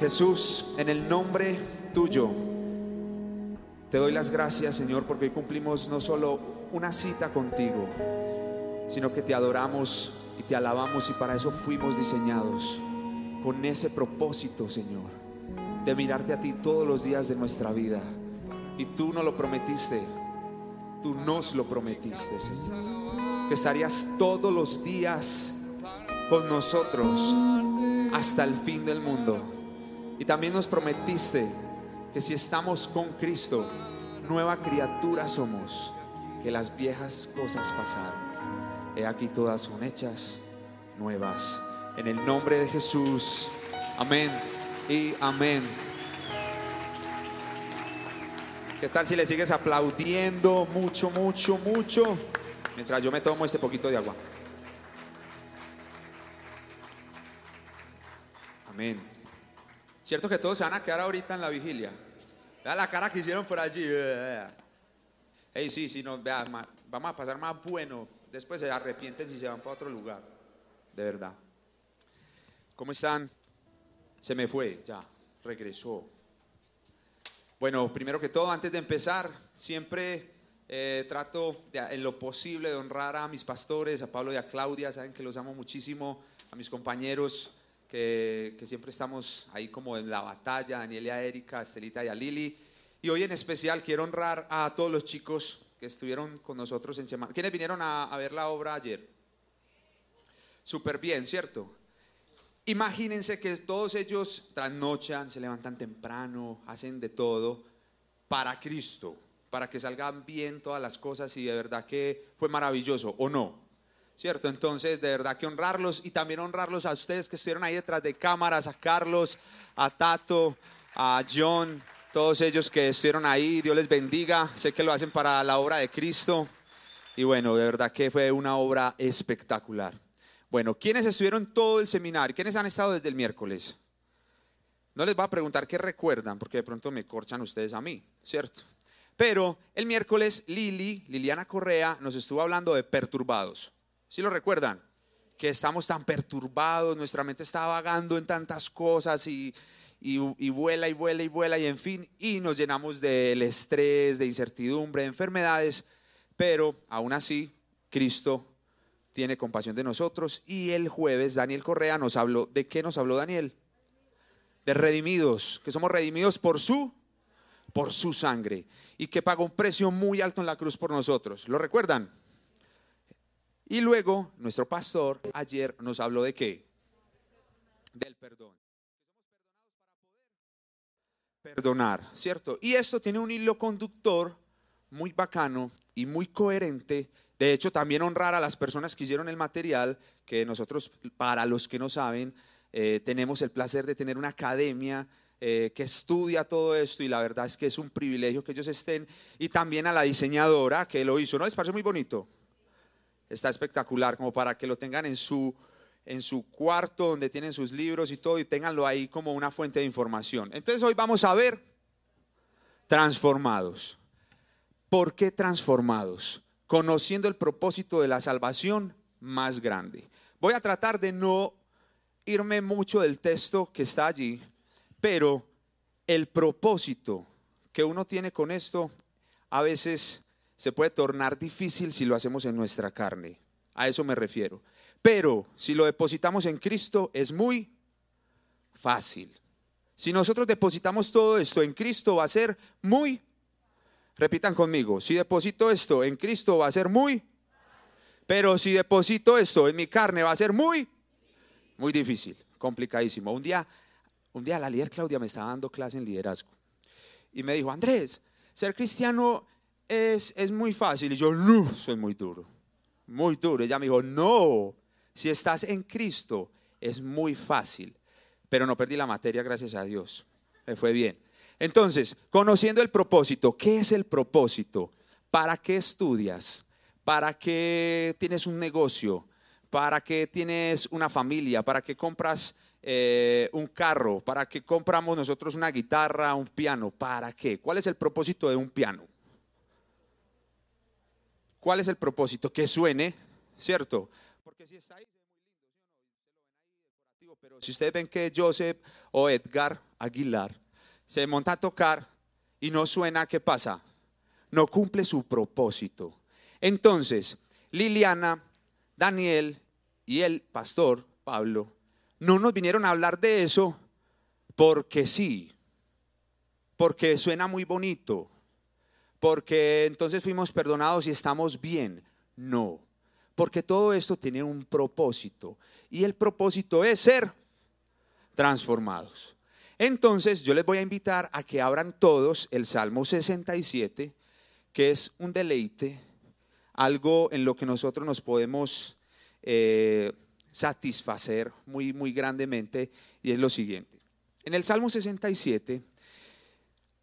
Jesús, en el nombre tuyo, te doy las gracias, Señor, porque cumplimos no solo una cita contigo, sino que te adoramos y te alabamos y para eso fuimos diseñados, con ese propósito, Señor, de mirarte a ti todos los días de nuestra vida. Y tú no lo prometiste, tú nos lo prometiste, Señor, que estarías todos los días con nosotros hasta el fin del mundo. Y también nos prometiste que si estamos con Cristo, nueva criatura somos, que las viejas cosas pasaron. He aquí todas son hechas nuevas. En el nombre de Jesús. Amén y amén. ¿Qué tal si le sigues aplaudiendo mucho, mucho, mucho? Mientras yo me tomo este poquito de agua. Amén. ¿Cierto que todos se van a quedar ahorita en la vigilia? Vea la cara que hicieron por allí. Hey, sí, sí, no, vea, vamos a pasar más bueno. Después se arrepienten si se van para otro lugar. De verdad. ¿Cómo están? Se me fue, ya, regresó. Bueno, primero que todo, antes de empezar, siempre eh, trato en lo posible de honrar a mis pastores, a Pablo y a Claudia, saben que los amo muchísimo, a mis compañeros que, siempre estamos ahí como en la batalla, Daniel y a Erika, a Estelita y a Lili. Y hoy en especial quiero honrar a todos los chicos que estuvieron con nosotros en semana. ¿Quiénes vinieron a, ver la obra ayer? Súper bien, ¿cierto? Imagínense que todos ellos trasnochan, se levantan temprano, hacen de todo para Cristo, para que salgan bien todas las cosas y de verdad que fue maravilloso, ¿o no? ¿Cierto? Entonces, de verdad que honrarlos y también honrarlos a ustedes que estuvieron ahí detrás de cámaras, a Carlos, a Tato, a John, todos ellos que estuvieron ahí, Dios les bendiga, sé que lo hacen para la obra de Cristo y bueno, de verdad que fue una obra espectacular. Bueno, ¿quiénes estuvieron todo el seminario? ¿Quiénes han estado desde el miércoles? No les voy a preguntar qué recuerdan, porque de pronto me corchan ustedes a mí, ¿cierto? Pero el miércoles Lili, Liliana Correa, nos estuvo hablando de perturbados. ¿Sí lo recuerdan? Que estamos tan perturbados, nuestra mente está vagando en tantas cosas y, y, vuela y vuela y vuela y en fin, y nos llenamos del estrés, de incertidumbre, de enfermedades, pero aún así Cristo tiene compasión de nosotros y el jueves Daniel Correa nos habló, ¿de qué nos habló Daniel? De redimidos, que somos redimidos por su por su sangre y que pagó un precio muy alto en la cruz por nosotros. ¿Lo recuerdan? Y luego nuestro pastor ayer nos habló de qué? Del perdón. Perdonar, ¿cierto? Y esto tiene un hilo conductor muy bacano y muy coherente. De hecho, también honrar a las personas que hicieron el material, que nosotros, para los que no saben, eh, tenemos el placer de tener una academia eh, que estudia todo esto y la verdad es que es un privilegio que ellos estén. Y también a la diseñadora que lo hizo, ¿no les parece muy bonito? Está espectacular, como para que lo tengan en su, en su cuarto donde tienen sus libros y todo y tenganlo ahí como una fuente de información. Entonces hoy vamos a ver transformados. ¿Por qué transformados? Conociendo el propósito de la salvación más grande. Voy a tratar de no irme mucho del texto que está allí, pero el propósito que uno tiene con esto a veces se puede tornar difícil si lo hacemos en nuestra carne. A eso me refiero. Pero si lo depositamos en Cristo es muy fácil. Si nosotros depositamos todo esto en Cristo va a ser muy, repitan conmigo, si deposito esto en Cristo va a ser muy, pero si deposito esto en mi carne va a ser muy, muy difícil, complicadísimo. Un día, un día la líder Claudia me estaba dando clase en liderazgo y me dijo, Andrés, ser cristiano es, muy fácil. Y yo, no, soy muy duro, muy duro. Ella me dijo, no, si estás en Cristo es muy fácil. Pero no perdí la materia, gracias a Dios. Me fue bien. Entonces, conociendo el propósito, ¿qué es el propósito? ¿Para qué estudias? ¿Para qué tienes un negocio? ¿Para qué tienes una familia? ¿Para qué compras eh, un carro? ¿Para qué compramos nosotros una guitarra, un piano? ¿Para qué? ¿Cuál es el propósito de un piano? ¿Cuál es el propósito? Que suene, ¿cierto? Porque si está ahí, pero si ustedes ven que Joseph o Edgar Aguilar, se monta a tocar y no suena, ¿qué pasa? No cumple su propósito. Entonces, Liliana, Daniel y el pastor Pablo no nos vinieron a hablar de eso porque sí, porque suena muy bonito, porque entonces fuimos perdonados y estamos bien. No, porque todo esto tiene un propósito y el propósito es ser transformados. Entonces yo les voy a invitar a que abran todos el Salmo 67, que es un deleite, algo en lo que nosotros nos podemos eh, satisfacer muy, muy grandemente, y es lo siguiente. En el Salmo 67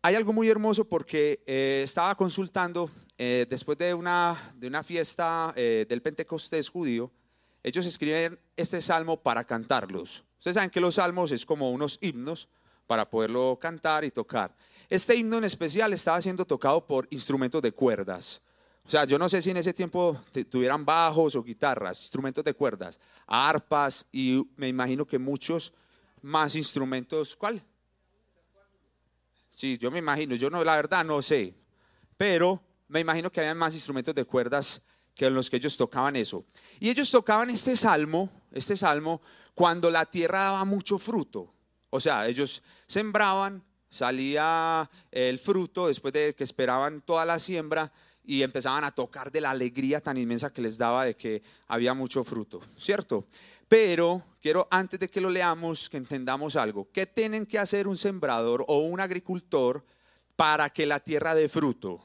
hay algo muy hermoso porque eh, estaba consultando eh, después de una, de una fiesta del Pentecostés judío, ellos escriben este salmo para cantarlos. Ustedes saben que los salmos es como unos himnos para poderlo cantar y tocar. Este himno en especial estaba siendo tocado por instrumentos de cuerdas. O sea, yo no sé si en ese tiempo tuvieran bajos o guitarras, instrumentos de cuerdas, arpas y me imagino que muchos más instrumentos. ¿Cuál? Sí, yo me imagino, yo no, la verdad no sé, pero me imagino que había más instrumentos de cuerdas que los que ellos tocaban eso. Y ellos tocaban este salmo, este salmo, cuando la tierra daba mucho fruto. O sea, ellos sembraban, salía el fruto después de que esperaban toda la siembra y empezaban a tocar de la alegría tan inmensa que les daba de que había mucho fruto, ¿cierto? Pero quiero, antes de que lo leamos, que entendamos algo. ¿Qué tienen que hacer un sembrador o un agricultor para que la tierra dé fruto?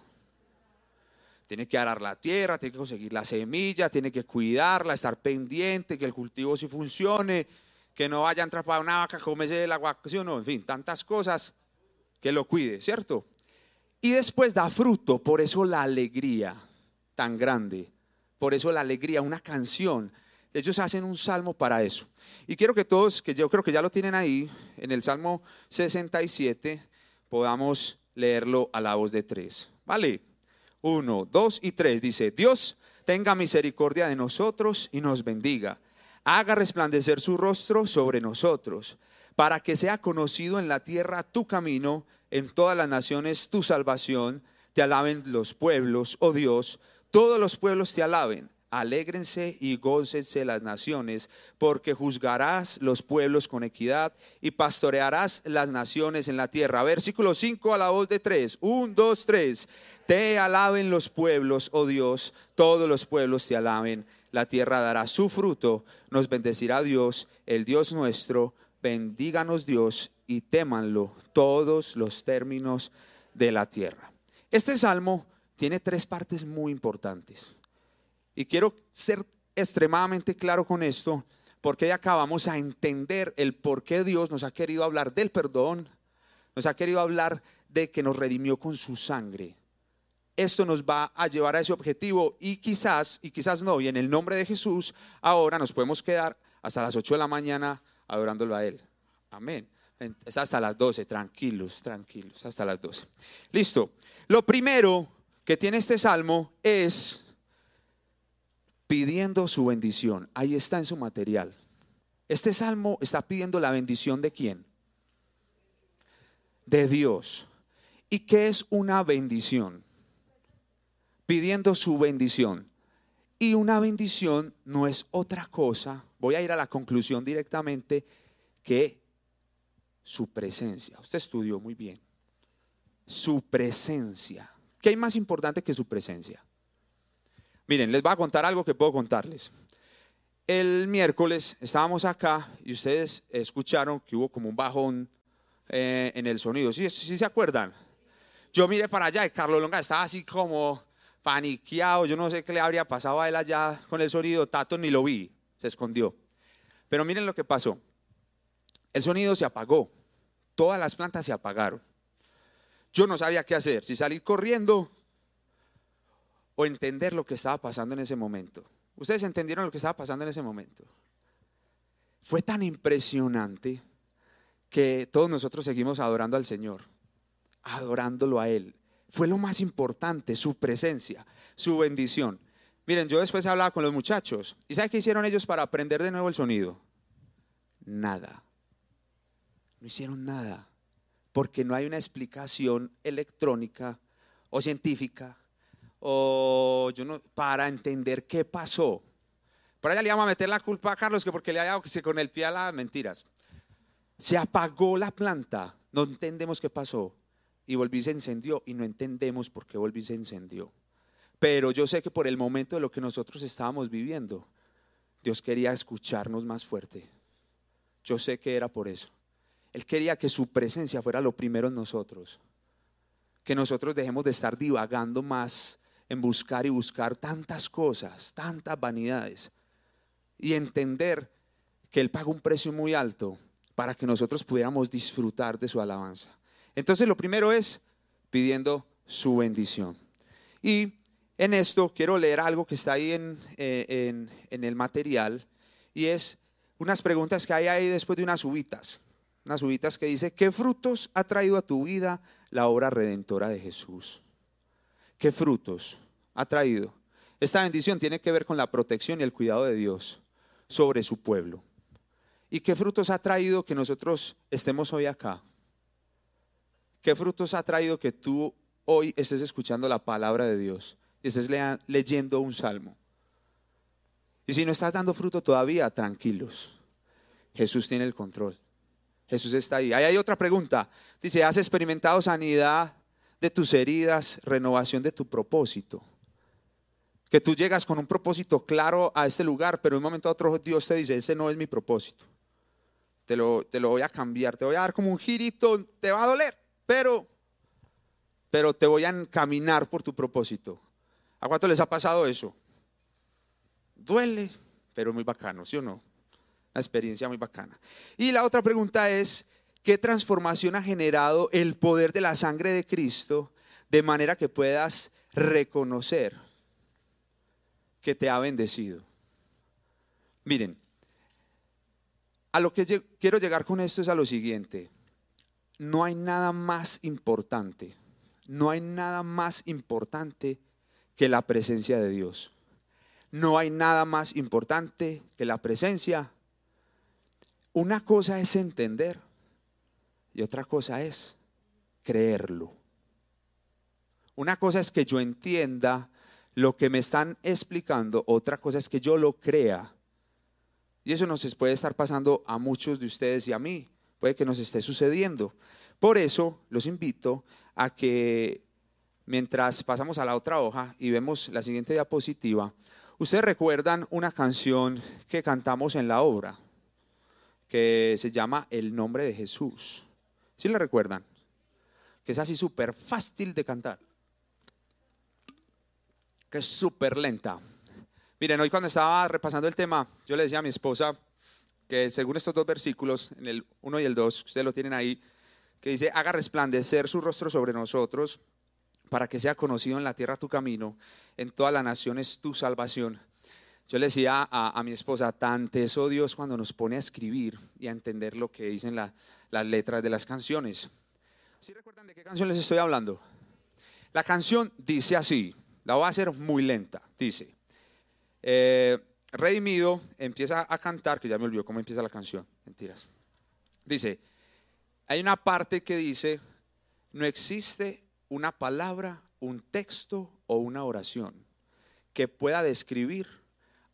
Tiene que arar la tierra, tiene que conseguir la semilla, tiene que cuidarla, estar pendiente, que el cultivo sí funcione, que no vaya a entrar para una vaca, comerse el agua, no? en fin, tantas cosas que lo cuide, ¿cierto? Y después da fruto, por eso la alegría tan grande, por eso la alegría, una canción. Ellos hacen un salmo para eso. Y quiero que todos, que yo creo que ya lo tienen ahí, en el Salmo 67, podamos leerlo a la voz de tres. ¿Vale? Uno, dos y tres. Dice, Dios tenga misericordia de nosotros y nos bendiga haga resplandecer su rostro sobre nosotros, para que sea conocido en la tierra tu camino, en todas las naciones tu salvación. Te alaben los pueblos, oh Dios, todos los pueblos te alaben. Alégrense y gócense las naciones, porque juzgarás los pueblos con equidad y pastorearás las naciones en la tierra. Versículo 5 a la voz de 3. 1, 2, 3. Te alaben los pueblos, oh Dios, todos los pueblos te alaben la tierra dará su fruto, nos bendecirá Dios, el Dios nuestro, bendíganos Dios y témanlo todos los términos de la tierra. Este salmo tiene tres partes muy importantes. Y quiero ser extremadamente claro con esto, porque ya acabamos a entender el por qué Dios nos ha querido hablar del perdón, nos ha querido hablar de que nos redimió con su sangre esto nos va a llevar a ese objetivo y quizás, y quizás no, y en el nombre de Jesús, ahora nos podemos quedar hasta las 8 de la mañana adorándolo a Él. Amén. Es hasta las 12, tranquilos, tranquilos, hasta las 12. Listo. Lo primero que tiene este salmo es pidiendo su bendición. Ahí está en su material. Este salmo está pidiendo la bendición de quién? De Dios. ¿Y qué es una bendición? pidiendo su bendición. Y una bendición no es otra cosa, voy a ir a la conclusión directamente, que su presencia. Usted estudió muy bien. Su presencia. ¿Qué hay más importante que su presencia? Miren, les voy a contar algo que puedo contarles. El miércoles estábamos acá y ustedes escucharon que hubo como un bajón eh, en el sonido. ¿Sí, ¿Sí, se acuerdan? Yo miré para allá y Carlos Longa estaba así como paniqueado, yo no sé qué le habría pasado a él allá con el sonido, Tato ni lo vi, se escondió. Pero miren lo que pasó. El sonido se apagó, todas las plantas se apagaron. Yo no sabía qué hacer, si salir corriendo o entender lo que estaba pasando en ese momento. Ustedes entendieron lo que estaba pasando en ese momento. Fue tan impresionante que todos nosotros seguimos adorando al Señor, adorándolo a Él, fue lo más importante, su presencia, su bendición. Miren, yo después hablaba con los muchachos. ¿Y sabe qué hicieron ellos para aprender de nuevo el sonido? Nada. No hicieron nada. porque no hay una explicación electrónica o científica o yo no, para entender qué pasó. Por allá le íbamos a meter la culpa a Carlos que porque le había dado con el pie a las mentiras. Se apagó la planta, no entendemos qué pasó y volví se encendió y no entendemos por qué volví se encendió. Pero yo sé que por el momento de lo que nosotros estábamos viviendo, Dios quería escucharnos más fuerte. Yo sé que era por eso. Él quería que su presencia fuera lo primero en nosotros. Que nosotros dejemos de estar divagando más en buscar y buscar tantas cosas, tantas vanidades. Y entender que Él pagó un precio muy alto para que nosotros pudiéramos disfrutar de su alabanza. Entonces lo primero es pidiendo su bendición. Y en esto quiero leer algo que está ahí en, eh, en el material y es unas preguntas que hay ahí después de unas uvitas unas uvitas que dice, ¿qué frutos ha traído a tu vida la obra redentora de Jesús? ¿Qué frutos ha traído? Esta bendición tiene que ver con la protección y el cuidado de Dios sobre su pueblo. ¿Y qué frutos ha traído que nosotros estemos hoy acá? ¿Qué frutos ha traído que tú hoy estés escuchando la palabra de Dios y estés leyendo un salmo? Y si no estás dando fruto todavía, tranquilos. Jesús tiene el control. Jesús está ahí. Ahí hay otra pregunta. Dice, ¿has experimentado sanidad de tus heridas, renovación de tu propósito? Que tú llegas con un propósito claro a este lugar, pero de un momento a otro Dios te dice, ese no es mi propósito. Te lo, te lo voy a cambiar, te voy a dar como un girito, te va a doler, pero, pero te voy a encaminar por tu propósito. ¿A cuánto les ha pasado eso? Duele, pero muy bacano, ¿sí o no? Una experiencia muy bacana. Y la otra pregunta es, ¿qué transformación ha generado el poder de la sangre de Cristo de manera que puedas reconocer que te ha bendecido? Miren, a lo que quiero llegar con esto es a lo siguiente. No hay nada más importante, no hay nada más importante que la presencia de Dios. No hay nada más importante que la presencia una cosa es entender y otra cosa es creerlo. Una cosa es que yo entienda lo que me están explicando, otra cosa es que yo lo crea. Y eso nos puede estar pasando a muchos de ustedes y a mí, puede que nos esté sucediendo. Por eso los invito a que mientras pasamos a la otra hoja y vemos la siguiente diapositiva, ustedes recuerdan una canción que cantamos en la obra que se llama El nombre de Jesús. ¿Sí le recuerdan? Que es así súper fácil de cantar. Que es súper lenta. Miren, hoy cuando estaba repasando el tema, yo le decía a mi esposa que según estos dos versículos, en el 1 y el 2, ustedes lo tienen ahí, que dice, haga resplandecer su rostro sobre nosotros para que sea conocido en la tierra tu camino, en todas las naciones tu salvación. Yo le decía a, mi esposa, tan teso Dios cuando nos pone a escribir y a entender lo que dicen las letras de las canciones. ¿Sí recuerdan de qué canción les estoy hablando? La canción dice así, la voy a hacer muy lenta, dice, eh, Redimido empieza a cantar, que ya me olvidó cómo empieza la canción, mentiras. Dice, hay una parte que dice, no existe una palabra, un texto o una oración que pueda describir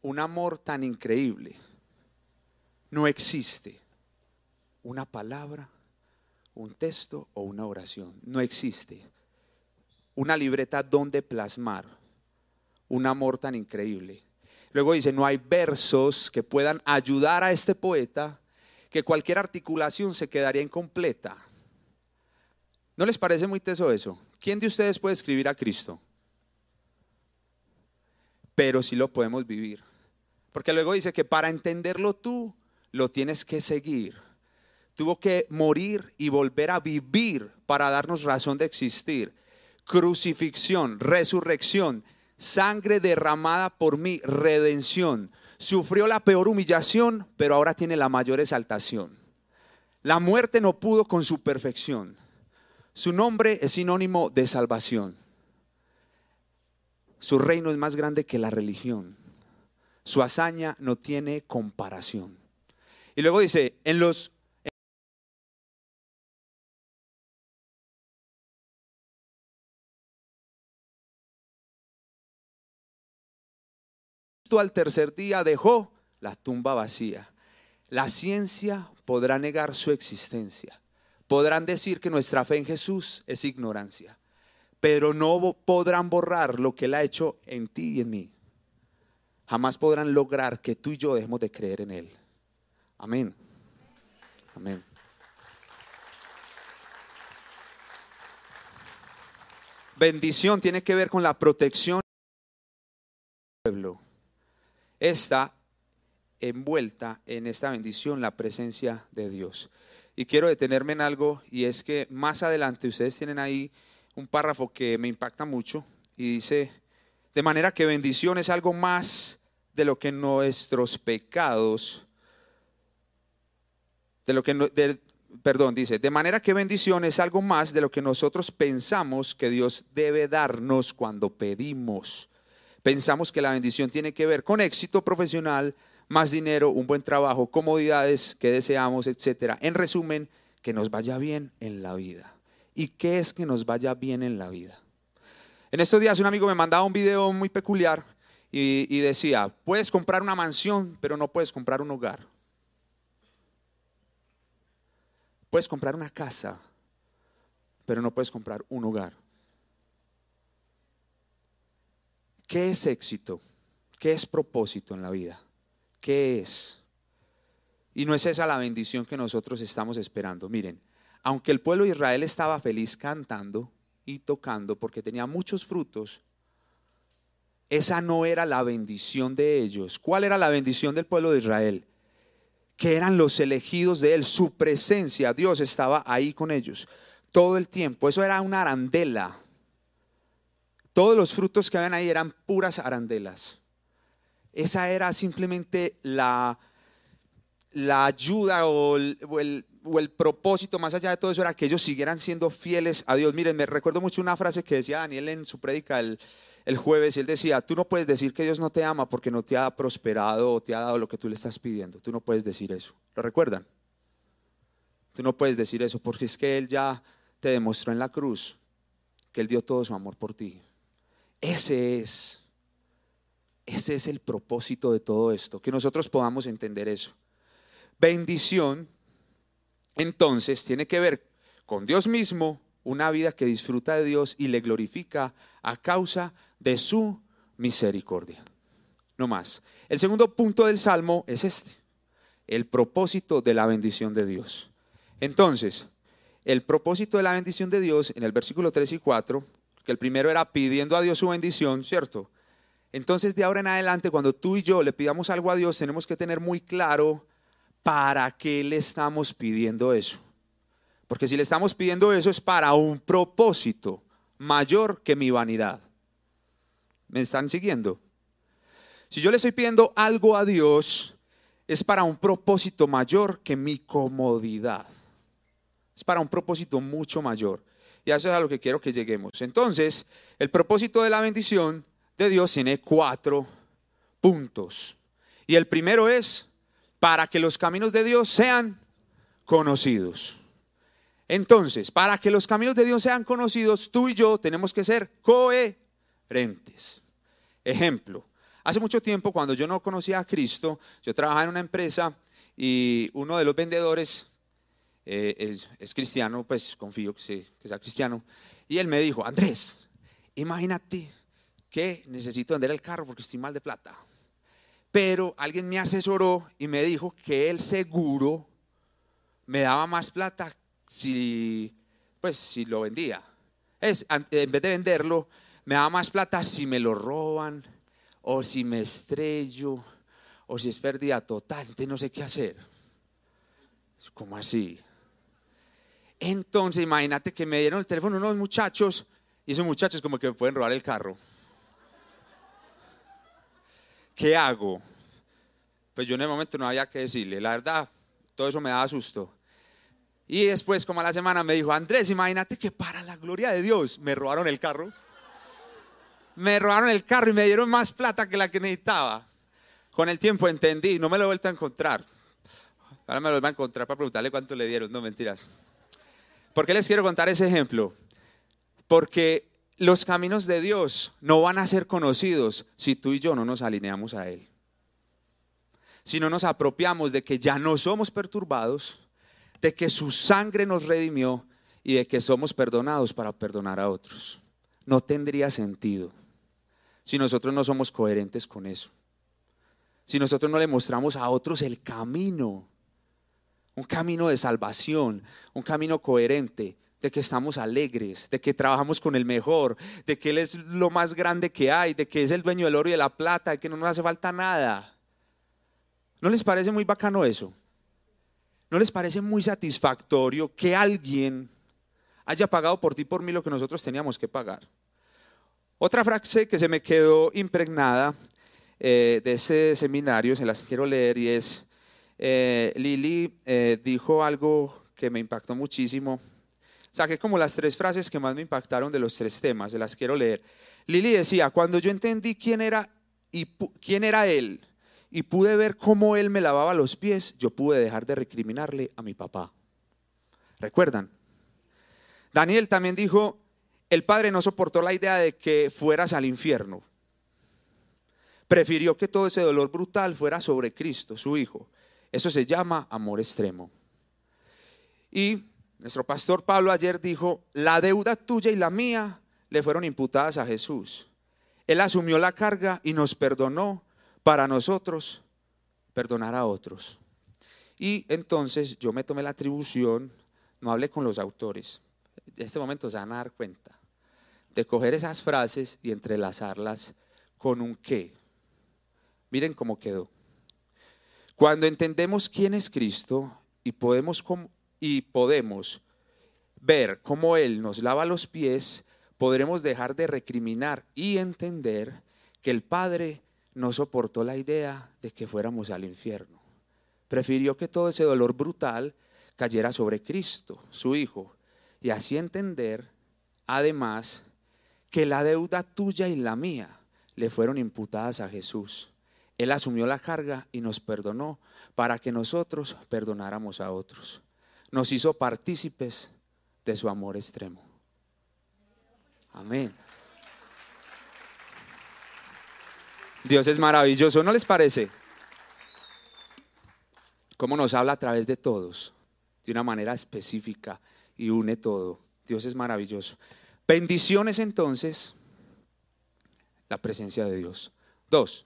un amor tan increíble. No existe una palabra, un texto o una oración. No existe una libreta donde plasmar un amor tan increíble. Luego dice, no hay versos que puedan ayudar a este poeta, que cualquier articulación se quedaría incompleta. ¿No les parece muy teso eso? ¿Quién de ustedes puede escribir a Cristo? Pero sí lo podemos vivir. Porque luego dice que para entenderlo tú, lo tienes que seguir. Tuvo que morir y volver a vivir para darnos razón de existir. Crucifixión, resurrección, sangre derramada por mí, redención. Sufrió la peor humillación, pero ahora tiene la mayor exaltación. La muerte no pudo con su perfección. Su nombre es sinónimo de salvación. Su reino es más grande que la religión. Su hazaña no tiene comparación. Y luego dice, en los al tercer día dejó la tumba vacía. La ciencia podrá negar su existencia. Podrán decir que nuestra fe en Jesús es ignorancia pero no podrán borrar lo que Él ha hecho en ti y en mí. Jamás podrán lograr que tú y yo dejemos de creer en Él. Amén. Amén. Bendición tiene que ver con la protección del pueblo. Está envuelta en esta bendición la presencia de Dios. Y quiero detenerme en algo y es que más adelante ustedes tienen ahí un párrafo que me impacta mucho y dice, de manera que bendición es algo más de lo que nuestros pecados, de lo que, perdón, dice, de manera que bendición es algo más de lo que nosotros pensamos que Dios debe darnos cuando pedimos. Pensamos que la bendición tiene que ver con éxito profesional, más dinero, un buen trabajo, comodidades que deseamos, etcétera. En resumen, que nos vaya bien en la vida. ¿Y qué es que nos vaya bien en la vida? En estos días un amigo me mandaba un video muy peculiar y, decía, puedes comprar una mansión, pero no puedes comprar un hogar. Puedes comprar una casa, pero no puedes comprar un hogar. ¿Qué es éxito? ¿Qué es propósito en la vida? ¿Qué es? Y no es esa la bendición que nosotros estamos esperando. Miren, aunque el pueblo de Israel estaba feliz cantando y tocando porque tenía muchos frutos, esa no era la bendición de ellos. ¿Cuál era la bendición del pueblo de Israel? Que eran los elegidos de él, su presencia, Dios estaba ahí con ellos todo el tiempo. Eso era una arandela. Todos los frutos que habían ahí eran puras arandelas. Esa era simplemente la, la ayuda o el, o el, propósito más allá de todo eso era que ellos siguieran siendo fieles a Dios. Miren, me recuerdo mucho una frase que decía Daniel en su prédica el, el jueves, él decía, tú no puedes decir que Dios no te ama porque no te ha prosperado o te ha dado lo que tú le estás pidiendo. Tú no puedes decir eso. ¿Lo recuerdan? Tú no puedes decir eso porque es que Él ya te demostró en la cruz que Él dio todo su amor por ti. Ese es ese es el propósito de todo esto, que nosotros podamos entender eso. Bendición, entonces, tiene que ver con Dios mismo, una vida que disfruta de Dios y le glorifica a causa de su misericordia. No más. El segundo punto del Salmo es este, el propósito de la bendición de Dios. Entonces, el propósito de la bendición de Dios en el versículo 3 y 4, que el primero era pidiendo a Dios su bendición, ¿cierto? Entonces, de ahora en adelante, cuando tú y yo le pidamos algo a Dios, tenemos que tener muy claro para qué le estamos pidiendo eso. Porque si le estamos pidiendo eso es para un propósito mayor que mi vanidad. ¿Me están siguiendo? Si yo le estoy pidiendo algo a Dios, es para un propósito mayor que mi comodidad. Es para un propósito mucho mayor. Y eso es a lo que quiero que lleguemos. Entonces, el propósito de la bendición de Dios tiene cuatro puntos. Y el primero es para que los caminos de Dios sean conocidos. Entonces, para que los caminos de Dios sean conocidos, tú y yo tenemos que ser coherentes. Ejemplo, hace mucho tiempo cuando yo no conocía a Cristo, yo trabajaba en una empresa y uno de los vendedores eh, es, cristiano, pues confío que, que sea cristiano, y él me dijo, Andrés, imagínate que necesito vender el carro porque estoy mal de plata. Pero alguien me asesoró y me dijo que el seguro me daba más plata si, pues, si lo vendía. Es, en vez de venderlo, me daba más plata si me lo roban o si me estrello o si es pérdida total. Entonces no sé qué hacer. ¿Cómo así? Entonces imagínate que me dieron el teléfono unos muchachos y esos muchachos como que me pueden robar el carro. ¿Qué hago? Pues yo en el momento no había que decirle, la verdad, todo eso me daba susto. Y después, como a la semana, me dijo, Andrés, imagínate que para la gloria de Dios me robaron el carro. Me robaron el carro y me dieron más plata que la que necesitaba. Con el tiempo entendí, no me lo he vuelto a encontrar. Ahora me lo voy a encontrar para preguntarle cuánto le dieron, no mentiras. ¿Por qué les quiero contar ese ejemplo? Porque los caminos de Dios no van a ser conocidos si tú y yo no nos alineamos a Él. Si no nos apropiamos de que ya no somos perturbados, de que su sangre nos redimió y de que somos perdonados para perdonar a otros. No tendría sentido si nosotros no somos coherentes con eso. Si nosotros no le mostramos a otros el camino, un camino de salvación, un camino coherente, de que estamos alegres, de que trabajamos con el mejor, de que Él es lo más grande que hay, de que es el dueño del oro y de la plata, de que no nos hace falta nada. ¿No les parece muy bacano eso? ¿No les parece muy satisfactorio que alguien haya pagado por ti por mí lo que nosotros teníamos que pagar? Otra frase que se me quedó impregnada eh, de ese seminario, se las quiero leer, y es, eh, Lili eh, dijo algo que me impactó muchísimo. Saqué como las tres frases que más me impactaron de los tres temas, se las quiero leer. Lili decía, cuando yo entendí quién era, y quién era él y pude ver cómo él me lavaba los pies, yo pude dejar de recriminarle a mi papá. ¿Recuerdan? Daniel también dijo, el padre no soportó la idea de que fueras al infierno. Prefirió que todo ese dolor brutal fuera sobre Cristo, su Hijo. Eso se llama amor extremo. Y nuestro pastor Pablo ayer dijo, la deuda tuya y la mía le fueron imputadas a Jesús. Él asumió la carga y nos perdonó para nosotros perdonar a otros. Y entonces yo me tomé la atribución, no hablé con los autores, en este momento se van a dar cuenta, de coger esas frases y entrelazarlas con un qué. Miren cómo quedó. Cuando entendemos quién es Cristo y podemos, y podemos ver cómo Él nos lava los pies, podremos dejar de recriminar y entender que el Padre no soportó la idea de que fuéramos al infierno. Prefirió que todo ese dolor brutal cayera sobre Cristo, su Hijo, y así entender, además, que la deuda tuya y la mía le fueron imputadas a Jesús. Él asumió la carga y nos perdonó para que nosotros perdonáramos a otros. Nos hizo partícipes de su amor extremo. Amén. Dios es maravilloso, ¿no les parece? Cómo nos habla a través de todos, de una manera específica y une todo. Dios es maravilloso. Bendiciones entonces, la presencia de Dios. Dos.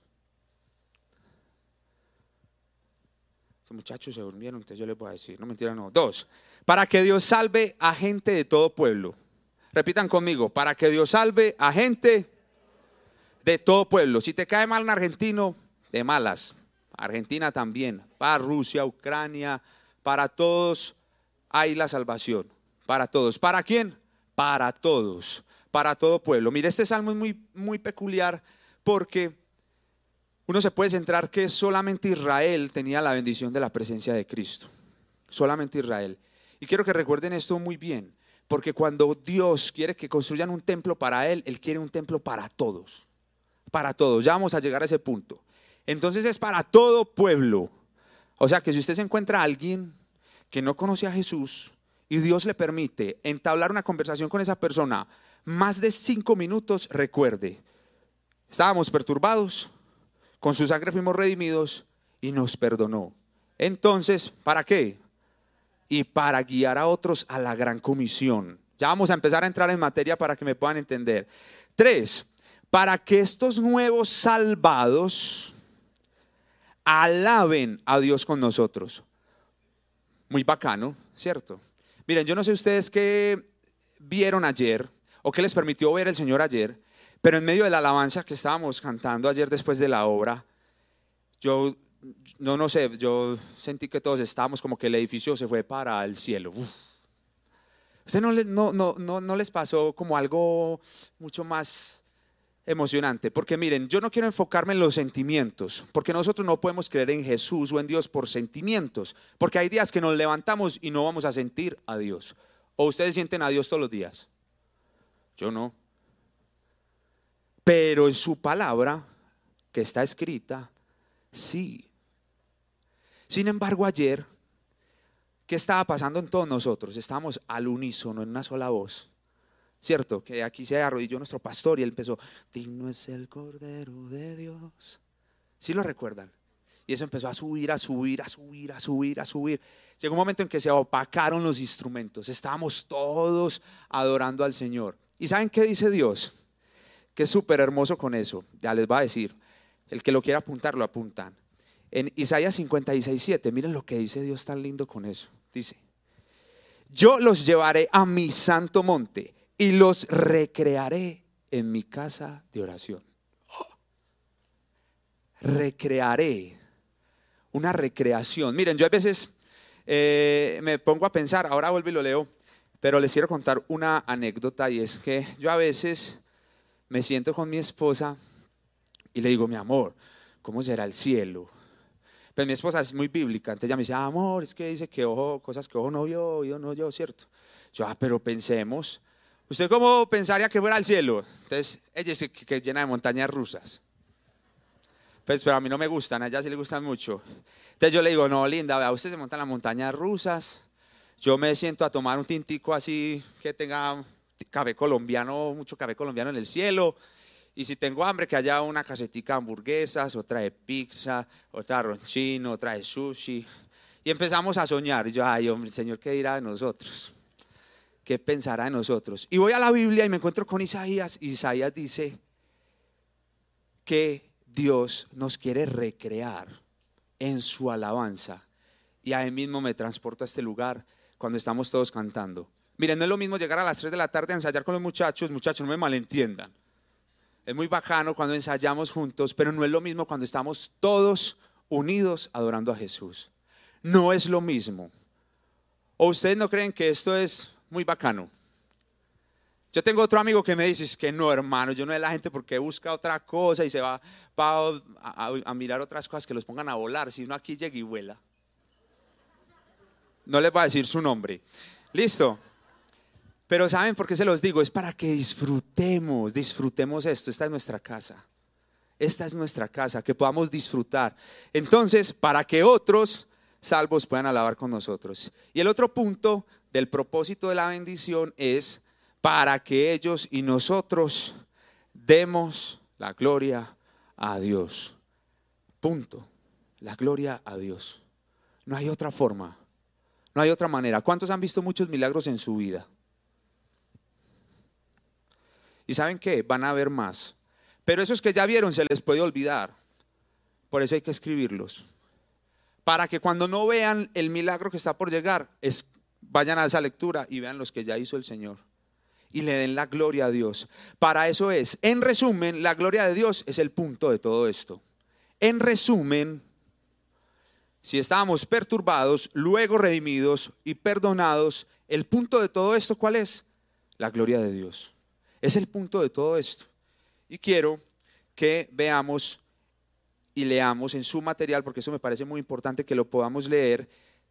Muchachos se durmieron, entonces yo les voy a decir, no mentira, no. Dos. Para que Dios salve a gente de todo pueblo. Repitan conmigo, para que Dios salve a gente de todo pueblo. Si te cae mal un argentino, de malas. Argentina también. Para Rusia, Ucrania, para todos hay la salvación. Para todos. ¿Para quién? Para todos. Para todo pueblo. Mire, este salmo es muy, muy peculiar porque uno se puede centrar que solamente Israel tenía la bendición de la presencia de Cristo. Solamente Israel. Y quiero que recuerden esto muy bien, porque cuando Dios quiere que construyan un templo para Él, Él quiere un templo para todos para todos. Ya vamos a llegar a ese punto. Entonces es para todo pueblo. O sea que si usted se encuentra a alguien que no conoce a Jesús y Dios le permite entablar una conversación con esa persona más de cinco minutos, recuerde, estábamos perturbados, con su sangre fuimos redimidos y nos perdonó. Entonces, ¿para qué? Y para guiar a otros a la gran comisión. Ya vamos a empezar a entrar en materia para que me puedan entender. Tres, para que estos nuevos salvados alaben a Dios con nosotros. Muy bacano, ¿cierto? Miren, yo no sé ustedes qué vieron ayer o qué les permitió ver el Señor ayer, pero en medio de la alabanza que estábamos cantando ayer después de la obra, yo no, no sé, yo sentí que todos estábamos como que el edificio se fue para el cielo. ¿Usted no, no, no, no les pasó como algo mucho más emocionante, porque miren, yo no quiero enfocarme en los sentimientos, porque nosotros no podemos creer en Jesús o en Dios por sentimientos, porque hay días que nos levantamos y no vamos a sentir a Dios. ¿O ustedes sienten a Dios todos los días? Yo no. Pero en su palabra, que está escrita, sí. Sin embargo, ayer, ¿qué estaba pasando en todos nosotros? Estábamos al unísono, en una sola voz. ¿cierto? Que aquí se arrodilló nuestro pastor y él empezó, digno es el Cordero de Dios. ¿Sí lo recuerdan? Y eso empezó a subir, a subir, a subir, a subir, a subir. Llegó un momento en que se opacaron los instrumentos. Estábamos todos adorando al Señor. ¿Y saben qué dice Dios? Que es súper hermoso con eso. Ya les va a decir. El que lo quiera apuntar, lo apuntan. En Isaías 56, 7, miren lo que dice Dios tan lindo con eso. Dice, yo los llevaré a mi santo monte y los recrearé en mi casa de oración. Recrearé. Una recreación. Miren, yo a veces eh, me pongo a pensar, ahora vuelvo y lo leo, pero les quiero contar una anécdota y es que yo a veces me siento con mi esposa y le digo, mi amor, ¿cómo será el cielo? Pues mi esposa es muy bíblica, entonces ella me dice, amor, es que dice que ojo, cosas que ojo no vio, oído no yo, ¿cierto? Yo, ah, pero pensemos, ¿Usted cómo pensaría que fuera el cielo? Entonces, ella dice que, es llena de montañas rusas. Pues, pero a mí no me gustan, a ella sí le gustan mucho. Entonces yo le digo, no, linda, vea, usted se monta en las montañas rusas. Yo me siento a tomar un tintico así que tenga café colombiano, mucho café colombiano en el cielo. Y si tengo hambre, que haya una casetica de hamburguesas, otra de pizza, otra de ronchino, otra de sushi. Y empezamos a soñar. Y yo, ay, hombre, Señor, ¿qué dirá de nosotros? qué pensará de nosotros. Y voy a la Biblia y me encuentro con Isaías. Isaías dice que Dios nos quiere recrear en su alabanza. Y ahí mismo me transporto a este lugar cuando estamos todos cantando. Miren, no es lo mismo llegar a las 3 de la tarde a ensayar con los muchachos, muchachos, no me malentiendan. Es muy bacano cuando ensayamos juntos, pero no es lo mismo cuando estamos todos unidos adorando a Jesús. No es lo mismo. ¿O ustedes no creen que esto es muy bacano. Yo tengo otro amigo que me dice que no, hermano, yo no es la gente porque busca otra cosa y se va, a, mirar otras cosas que los pongan a volar, si no aquí llega y vuela. No les va a decir su nombre. Listo. Pero ¿saben por qué se los digo? Es para que disfrutemos, disfrutemos esto. Esta es nuestra casa. Esta es nuestra casa, que podamos disfrutar. Entonces, para que otros salvos puedan alabar con nosotros. Y el otro punto del propósito de la bendición es para que ellos y nosotros demos la gloria a Dios. Punto. La gloria a Dios. No hay otra forma. No hay otra manera. ¿Cuántos han visto muchos milagros en su vida? ¿Y saben qué? Van a ver más. Pero esos que ya vieron se les puede olvidar. Por eso hay que escribirlos. Para que cuando no vean el milagro que está por llegar, Vayan a esa lectura y vean los que ya hizo el Señor. Y le den la gloria a Dios. Para eso es, en resumen, la gloria de Dios es el punto de todo esto. En resumen, si estábamos perturbados, luego redimidos y perdonados, el punto de todo esto, ¿cuál es? La gloria de Dios. Es el punto de todo esto. Y quiero que veamos y leamos en su material, porque eso me parece muy importante que lo podamos leer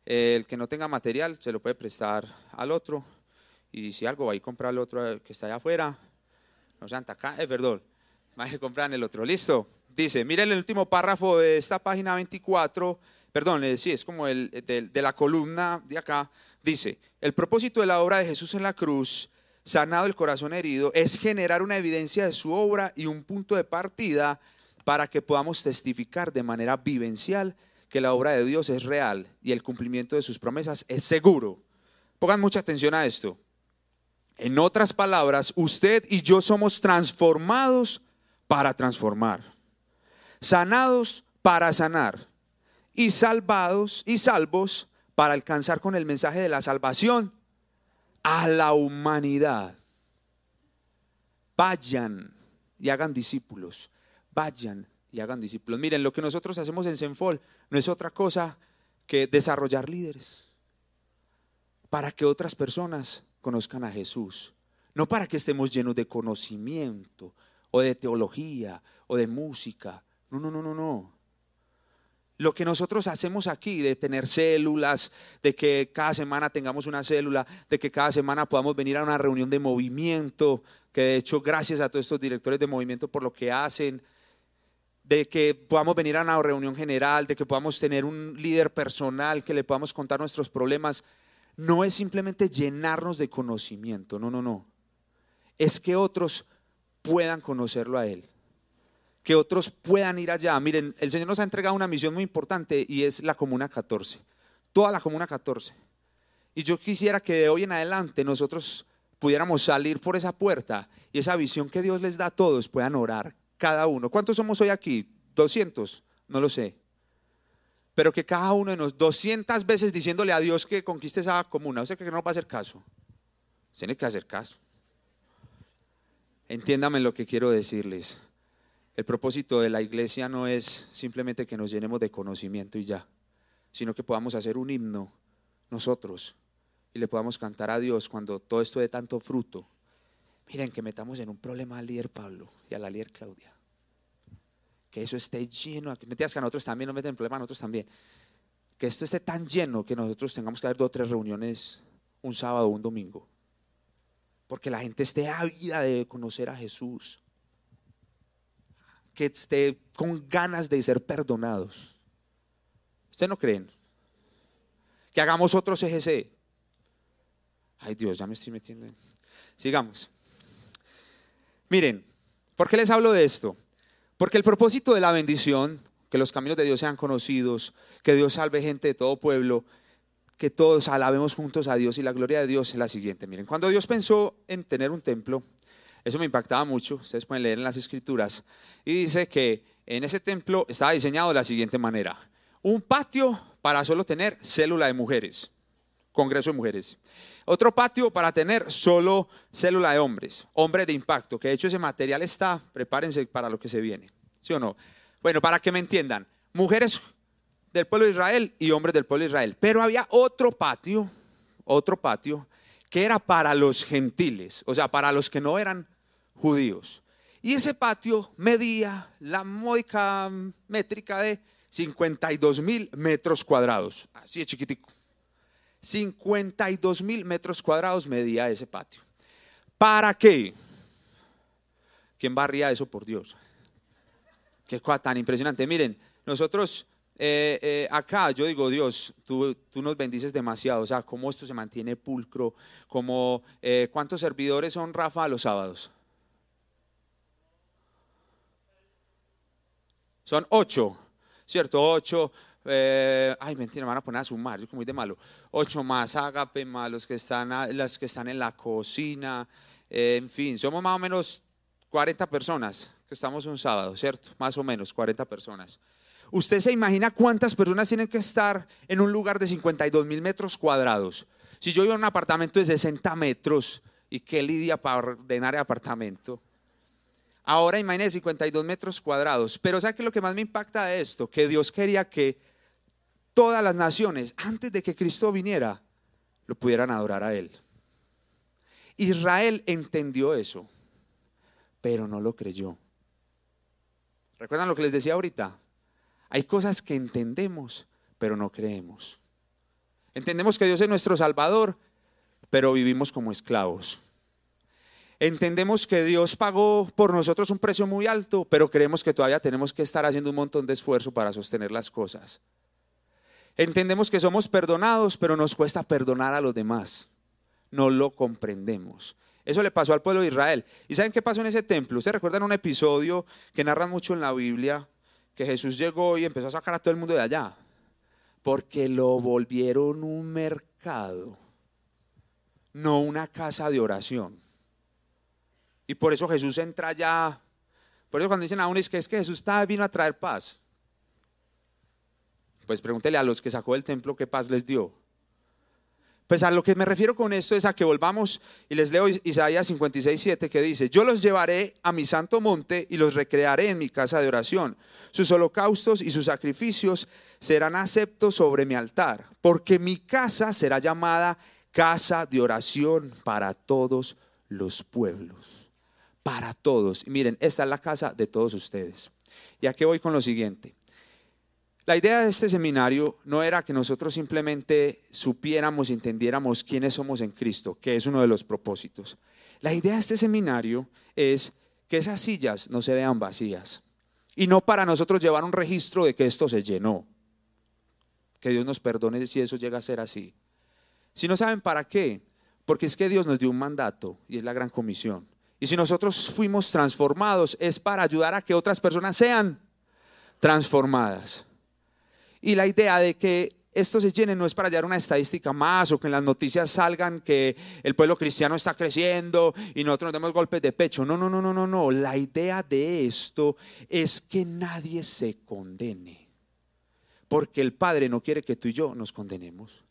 el que no tenga material se lo puede prestar al otro. Y si algo va a comprar al otro que está allá afuera. No sean acá, es perdón. Más que comprar el otro. Listo. Dice, miren el último párrafo de esta página 24. Perdón, eh, sí, es como el de la columna de acá. Dice, el propósito de la obra de Jesús en la cruz sanado el corazón herido, es generar una evidencia de su obra y un punto de partida para que podamos testificar de manera vivencial que la obra de Dios es real y el cumplimiento de sus promesas es seguro. Pongan mucha atención a esto. En otras palabras, usted y yo somos transformados para transformar, sanados para sanar y salvados y salvos para alcanzar con el mensaje de la salvación a la humanidad. Vayan y hagan discípulos. Vayan y hagan discípulos. Miren, lo que nosotros hacemos en Senfol no es otra cosa que desarrollar líderes para que otras personas conozcan a Jesús. No para que estemos llenos de conocimiento o de teología o de música. No, no, no, no, no. Lo que nosotros hacemos aquí, de tener células, de que cada semana tengamos una célula, de que cada semana podamos venir a una reunión de movimiento, que de hecho gracias a todos estos directores de movimiento por lo que hacen, de que podamos venir a una reunión general, de que podamos tener un líder personal, que le podamos contar nuestros problemas, no es simplemente llenarnos de conocimiento, no, no, no. es que otros puedan conocerlo a Él, que otros puedan ir allá. Miren, el Señor nos ha entregado una misión muy importante y es la Comuna 14, toda la Comuna 14. Y yo quisiera que de hoy en adelante nosotros pudiéramos salir por esa puerta y esa visión que Dios les da a todos puedan orar cada uno. ¿Cuántos somos hoy aquí? ¿200? No lo sé. Pero que cada uno de nosotros 200 veces diciéndole a Dios que conquiste esa comuna. O sea que no va a hacer caso. Tiene que hacer caso. Entiéndame lo que quiero decirles. El propósito de la iglesia no es simplemente que nos llenemos de conocimiento y ya, sino que podamos hacer un himno nosotros y le podamos cantar a Dios cuando todo esto dé tanto fruto. Miren, que metamos en un problema al líder Pablo y a la líder Claudia. Que eso esté lleno, que metías que a nosotros también nos meten en problema a nosotros también. Que esto esté tan lleno que nosotros tengamos que hacer dos o tres reuniones un sábado o un domingo. Porque la gente esté ávida de conocer a Jesús. Que esté con ganas de ser perdonados. ¿Ustedes no creen? Que hagamos otros EGC. Ay Dios, ya me estoy metiendo. Sigamos. Miren, ¿por qué les hablo de esto? Porque el propósito de la bendición, que los caminos de Dios sean conocidos, que Dios salve gente de todo pueblo, que todos alabemos juntos a Dios y la gloria de Dios es la siguiente. Miren, cuando Dios pensó en tener un templo, eso me impactaba mucho, ustedes pueden leer en las escrituras, y dice que en ese templo estaba diseñado de la siguiente manera. Un patio para solo tener célula de mujeres, congreso de mujeres. Otro patio para tener solo célula de hombres, hombres de impacto, que de hecho ese material está, prepárense para lo que se viene. ¿Sí o no? Bueno, para que me entiendan, mujeres del pueblo de Israel y hombres del pueblo de Israel. Pero había otro patio, otro patio, que era para los gentiles, o sea, para los que no eran judíos. Y ese patio medía la módica métrica de 52 mil metros cuadrados, así de chiquitico. 52 mil metros cuadrados medía ese patio. ¿Para qué? ¿Quién barría eso por Dios? Qué cosa tan impresionante. Miren, nosotros eh, eh, acá, yo digo, Dios, tú, tú, nos bendices demasiado. O sea, cómo esto se mantiene pulcro, eh, ¿cuántos servidores son, Rafa, los sábados? Son ocho, ¿cierto? Ocho. Eh, ay, mentira, me van a poner a sumar, yo como muy de malo. Ocho más ágape, más los que están, las que están en la cocina, eh, en fin, somos más o menos 40 personas que estamos un sábado, ¿cierto? Más o menos 40 personas. ¿Usted se imagina cuántas personas tienen que estar en un lugar de 52 mil metros cuadrados? Si yo vivo en un apartamento de 60 metros, ¿y qué lidia para ordenar el apartamento? Ahora imagínese 52 metros cuadrados. Pero ¿sabe qué es lo que más me impacta de esto? Que Dios quería que todas las naciones, antes de que Cristo viniera, lo pudieran adorar a Él. Israel entendió eso, pero no lo creyó. ¿Recuerdan lo que les decía ahorita? Hay cosas que entendemos, pero no creemos. Entendemos que Dios es nuestro Salvador, pero vivimos como esclavos. Entendemos que Dios pagó por nosotros un precio muy alto, pero creemos que todavía tenemos que estar haciendo un montón de esfuerzo para sostener las cosas. Entendemos que somos perdonados, pero nos cuesta perdonar a los demás. No lo comprendemos. Eso le pasó al pueblo de Israel. ¿Y saben qué pasó en ese templo? Ustedes recuerdan un episodio que narran mucho en la Biblia, que Jesús llegó y empezó a sacar a todo el mundo de allá, porque lo volvieron un mercado, no una casa de oración. Y por eso Jesús entra allá. Por eso cuando dicen a uno es que es que Jesús vino a traer paz. Pues pregúntele a los que sacó del templo qué paz les dio. Pues a lo que me refiero con esto es a que volvamos y les leo Isaías 56, 7 que dice, yo los llevaré a mi santo monte y los recrearé en mi casa de oración. Sus holocaustos y sus sacrificios serán aceptos sobre mi altar, porque mi casa será llamada casa de oración para todos los pueblos. Para todos. Miren, esta es la casa de todos ustedes. Y aquí voy con lo siguiente. La idea de este seminario no era que nosotros simplemente supiéramos entendiéramos quiénes somos en Cristo, que es uno de los propósitos. La idea de este seminario es que esas sillas no se vean vacías y no para nosotros llevar un registro de que esto se llenó. Que Dios nos perdone si eso llega a ser así. Si no saben para qué, porque es que Dios nos dio un mandato y es la gran comisión. Y si nosotros fuimos transformados es para ayudar a que otras personas sean transformadas. Y la idea de que esto se llene no es para hallar una estadística más o que en las noticias salgan que el pueblo cristiano está creciendo y nosotros nos demos golpes de pecho. No, no, no, no, no, no. La idea de esto es que nadie se condene. Porque el Padre no quiere que tú y yo nos condenemos,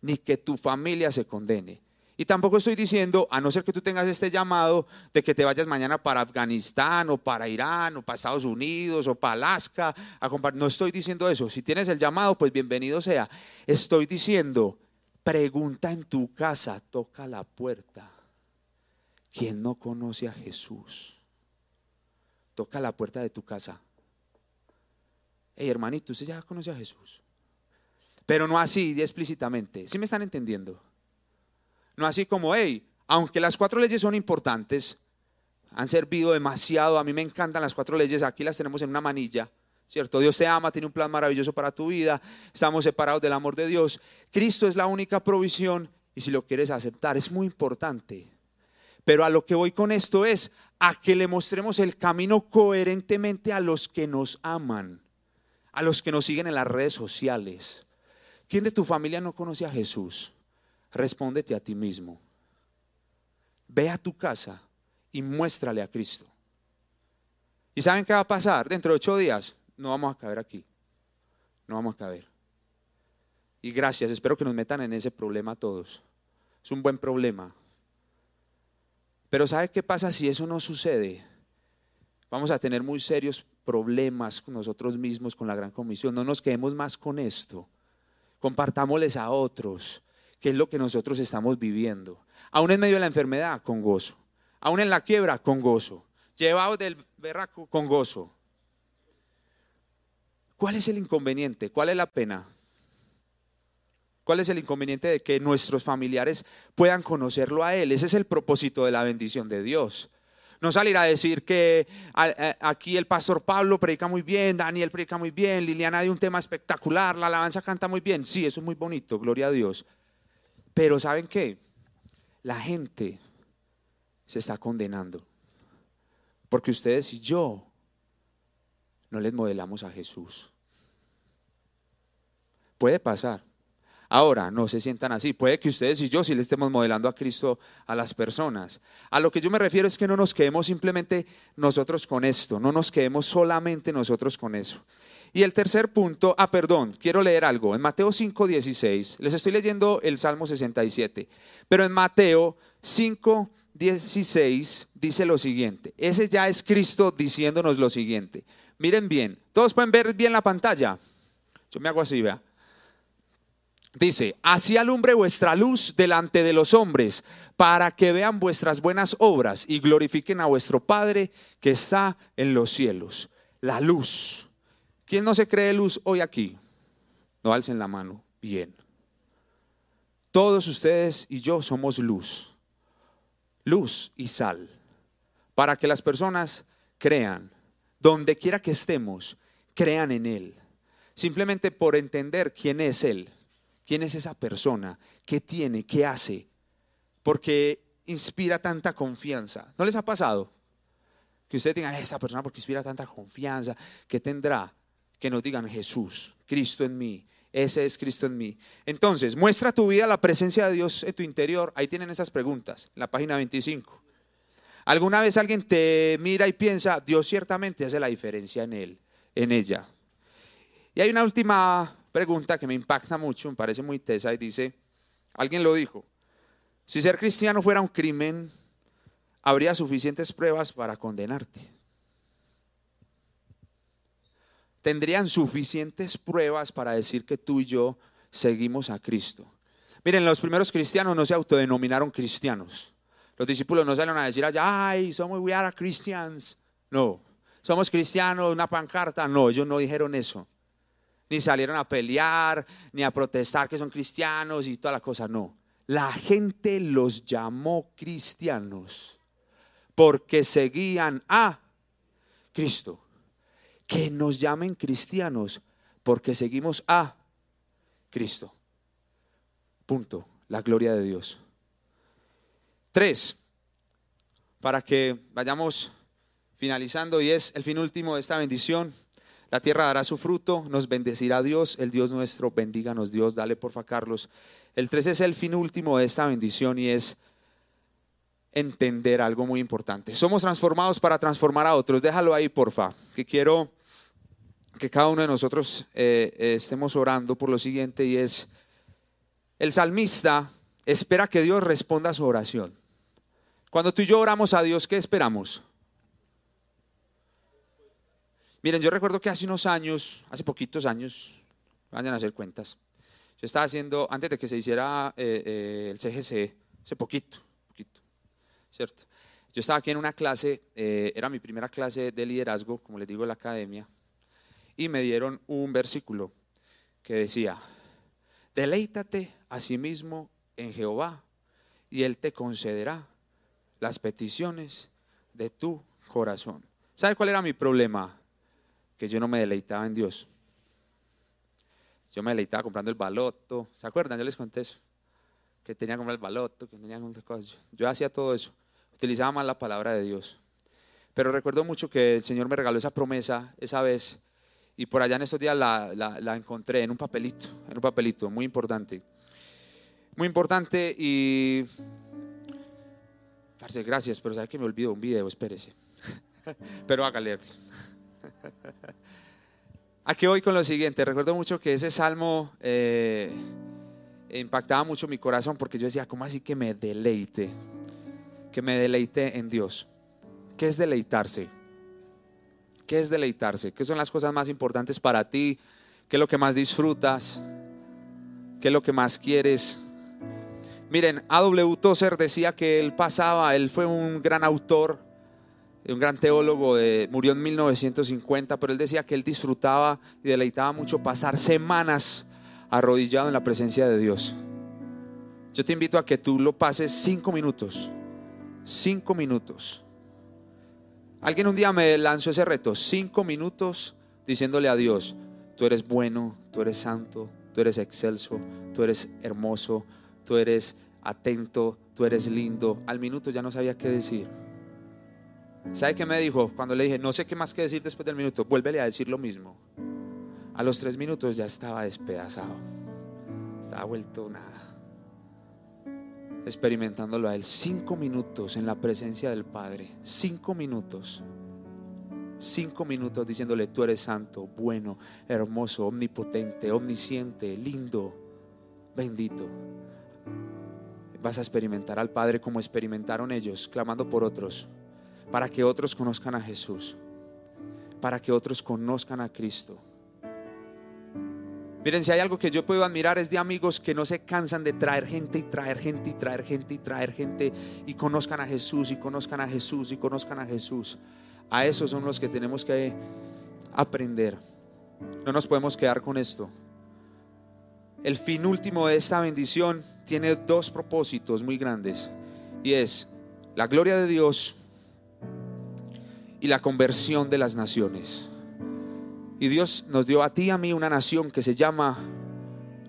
ni que tu familia se condene. Y tampoco estoy diciendo, a no ser que tú tengas este llamado de que te vayas mañana para Afganistán o para Irán o para Estados Unidos o para Alaska a No estoy diciendo eso. Si tienes el llamado, pues bienvenido sea. Estoy diciendo, pregunta en tu casa, toca la puerta. ¿Quién no conoce a Jesús? Toca la puerta de tu casa. Hey, hermanito, usted ya conoce a Jesús. Pero no así, explícitamente. ¿Sí me están entendiendo? No así como, hey, aunque las cuatro leyes son importantes, han servido demasiado, a mí me encantan las cuatro leyes, aquí las tenemos en una manilla, ¿cierto? Dios te ama, tiene un plan maravilloso para tu vida, estamos separados del amor de Dios. Cristo es la única provisión y si lo quieres aceptar es muy importante. Pero a lo que voy con esto es a que le mostremos el camino coherentemente a los que nos aman, a los que nos siguen en las redes sociales. ¿Quién de tu familia no conoce a Jesús? Respóndete a ti mismo. Ve a tu casa y muéstrale a Cristo. ¿Y saben qué va a pasar? Dentro de ocho días no vamos a caber aquí. No vamos a caber. Y gracias, espero que nos metan en ese problema todos. Es un buen problema. Pero ¿sabe qué pasa si eso no sucede? Vamos a tener muy serios problemas con nosotros mismos, con la gran comisión. No nos quedemos más con esto. Compartámosles a otros que es lo que nosotros estamos viviendo. Aún en medio de la enfermedad, con gozo. Aún en la quiebra, con gozo. Llevados del berraco, con gozo. ¿Cuál es el inconveniente? ¿Cuál es la pena? ¿Cuál es el inconveniente de que nuestros familiares puedan conocerlo a Él? Ese es el propósito de la bendición de Dios. No salir a decir que aquí el pastor Pablo predica muy bien, Daniel predica muy bien, Liliana de un tema espectacular, la alabanza canta muy bien. Sí, eso es muy bonito, gloria a Dios. Pero ¿saben qué? La gente se está condenando. Porque ustedes y yo no les modelamos a Jesús. Puede pasar. Ahora, no se sientan así. Puede que ustedes y yo sí le estemos modelando a Cristo a las personas. A lo que yo me refiero es que no nos quedemos simplemente nosotros con esto, no nos quedemos solamente nosotros con eso. Y el tercer punto, ah, perdón, quiero leer algo. En Mateo 5, 16, les estoy leyendo el Salmo 67, pero en Mateo 5, 16 dice lo siguiente. Ese ya es Cristo diciéndonos lo siguiente. Miren bien, todos pueden ver bien la pantalla. Yo me hago así, vea. Dice, así alumbre vuestra luz delante de los hombres, para que vean vuestras buenas obras y glorifiquen a vuestro Padre que está en los cielos. La luz. ¿Quién no se cree luz hoy aquí? No alcen la mano. Bien. Todos ustedes y yo somos luz. Luz y sal. Para que las personas crean, donde quiera que estemos, crean en Él. Simplemente por entender quién es Él, quién es esa persona, qué tiene, qué hace. Porque inspira tanta confianza. ¿No les ha pasado? Que ustedes digan, esa persona porque inspira tanta confianza, ¿qué tendrá? Que nos digan Jesús, Cristo en mí. Ese es Cristo en mí. Entonces, muestra tu vida la presencia de Dios en tu interior. Ahí tienen esas preguntas, en la página 25. ¿Alguna vez alguien te mira y piensa, Dios ciertamente hace la diferencia en él, en ella? Y hay una última pregunta que me impacta mucho, me parece muy tesa y dice, alguien lo dijo, si ser cristiano fuera un crimen, habría suficientes pruebas para condenarte tendrían suficientes pruebas para decir que tú y yo seguimos a Cristo. Miren, los primeros cristianos no se autodenominaron cristianos. Los discípulos no salen a decir allá, ay, somos we are Christians. No, somos cristianos, una pancarta. No, ellos no dijeron eso. Ni salieron a pelear, ni a protestar que son cristianos y toda la cosa. No. La gente los llamó cristianos porque seguían a Cristo que nos llamen cristianos porque seguimos a Cristo. Punto. La gloria de Dios. Tres. para que vayamos finalizando y es el fin último de esta bendición. La tierra dará su fruto, nos bendecirá Dios, el Dios nuestro, bendíganos Dios, dale porfa Carlos. El 3 es el fin último de esta bendición y es entender algo muy importante. Somos transformados para transformar a otros. Déjalo ahí, porfa, que quiero que cada uno de nosotros eh, eh, estemos orando por lo siguiente y es, el salmista espera que Dios responda a su oración. Cuando tú y yo oramos a Dios, ¿qué esperamos? Miren, yo recuerdo que hace unos años, hace poquitos años, vayan a hacer cuentas, yo estaba haciendo, antes de que se hiciera eh, el CGC, hace poquito, poquito, ¿cierto? Yo estaba aquí en una clase, era mi primera clase de liderazgo, como les digo, en la academia, y me dieron un versículo que decía, deleítate a sí mismo en Jehová y Él te concederá las peticiones de tu corazón. ¿Sabe cuál era mi problema? Que yo no me deleitaba en Dios. Yo me deleitaba comprando el baloto. ¿Se acuerdan? Yo les conté eso. Que tenía que comprar el baloto, que tenía que cosas. Yo hacía todo eso. Utilizaba más la palabra de Dios. Pero recuerdo mucho que el Señor me regaló esa promesa esa vez y por allá en estos días la, encontré en un papelito, en un papelito, muy importante. Muy importante y... Parce, gracias, pero sabe que me olvido un video, espérese. pero hágale. Aquí voy con lo siguiente. Recuerdo mucho que ese salmo eh, impactaba mucho mi corazón porque yo decía, ¿cómo así que me deleite? Que me deleite en Dios. ¿Qué es deleitarse? ¿Qué es deleitarse? ¿Qué son las cosas más importantes para ti? ¿Qué es lo que más disfrutas? ¿Qué es lo que más quieres? Miren, A.W. Tozer decía que él pasaba, él fue un gran autor, un gran teólogo, murió en 1950, pero él decía que él disfrutaba y deleitaba mucho pasar semanas arrodillado en la presencia de Dios. Yo te invito a que tú lo pases cinco minutos, cinco minutos Alguien un día me lanzó ese reto, cinco minutos diciéndole a Dios, tú eres bueno, tú eres santo, tú eres excelso, tú eres hermoso, tú eres atento, tú eres lindo. Al minuto ya no sabía qué decir. ¿Sabe qué me dijo? Cuando le dije, no sé qué más que decir después del minuto, vuélvele a decir lo mismo. A los tres minutos ya estaba despedazado, estaba vuelto nada experimentándolo a Él. Cinco minutos en la presencia del Padre. Cinco minutos. Cinco minutos diciéndole, tú eres santo, bueno, hermoso, omnipotente, omnisciente, lindo, bendito. Vas a experimentar al Padre como experimentaron ellos, clamando por otros, para que otros conozcan a Jesús, para que otros conozcan a Cristo Miren, si hay algo que yo puedo admirar es de amigos que no se cansan de traer gente y traer gente y traer gente y traer gente y conozcan a Jesús y conozcan a Jesús y conozcan a Jesús. A esos son los que tenemos que aprender. No nos podemos quedar con esto. El fin último de esta bendición tiene dos propósitos muy grandes y es la gloria de Dios y la conversión de las naciones. Y Dios nos dio a ti y a mí una nación que se llama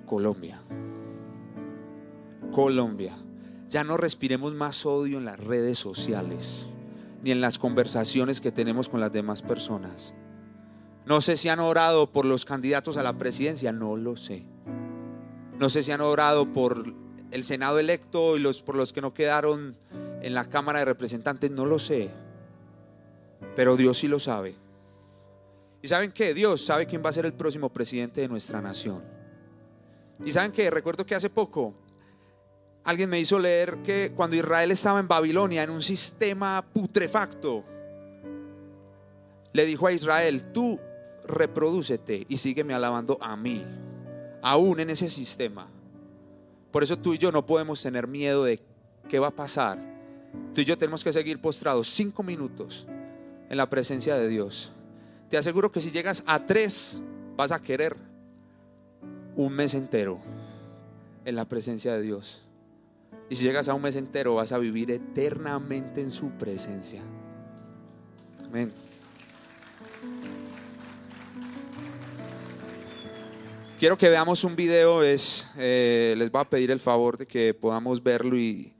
Colombia. Colombia. Ya no respiremos más odio en las redes sociales, ni en las conversaciones que tenemos con las demás personas. No sé si han orado por los candidatos a la presidencia, no lo sé. No sé si han orado por el Senado electo y los, por los que no quedaron en la Cámara de Representantes, no lo sé. Pero Dios sí lo sabe. ¿Y saben qué? Dios sabe quién va a ser el próximo presidente de nuestra nación. ¿Y saben qué? Recuerdo que hace poco alguien me hizo leer que cuando Israel estaba en Babilonia, en un sistema putrefacto, le dijo a Israel, tú reprodúcete y sígueme alabando a mí, aún en ese sistema. Por eso tú y yo no podemos tener miedo de qué va a pasar. Tú y yo tenemos que seguir postrados cinco minutos en la presencia de Dios te aseguro que si llegas a tres, vas a querer un mes entero en la presencia de Dios. Y si llegas a un mes entero, vas a vivir eternamente en su presencia. Amén. Quiero que veamos un video, es, eh, les voy a pedir el favor de que podamos verlo y...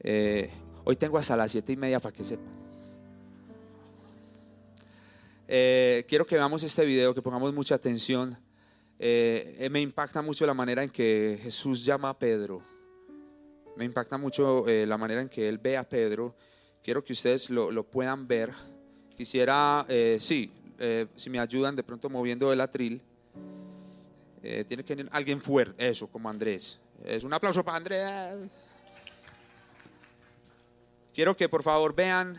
Eh, Hoy tengo hasta las siete y media para que sepan. Eh, quiero que veamos este video, que pongamos mucha atención. Eh, eh, me impacta mucho la manera en que Jesús llama a Pedro. Me impacta mucho la manera en que él ve a Pedro. Quiero que ustedes lo, lo puedan ver. Quisiera, sí, si me ayudan de pronto moviendo el atril. tiene que venir alguien fuerte, eso, como Andrés. Es un aplauso para Andrés. Quiero que por favor vean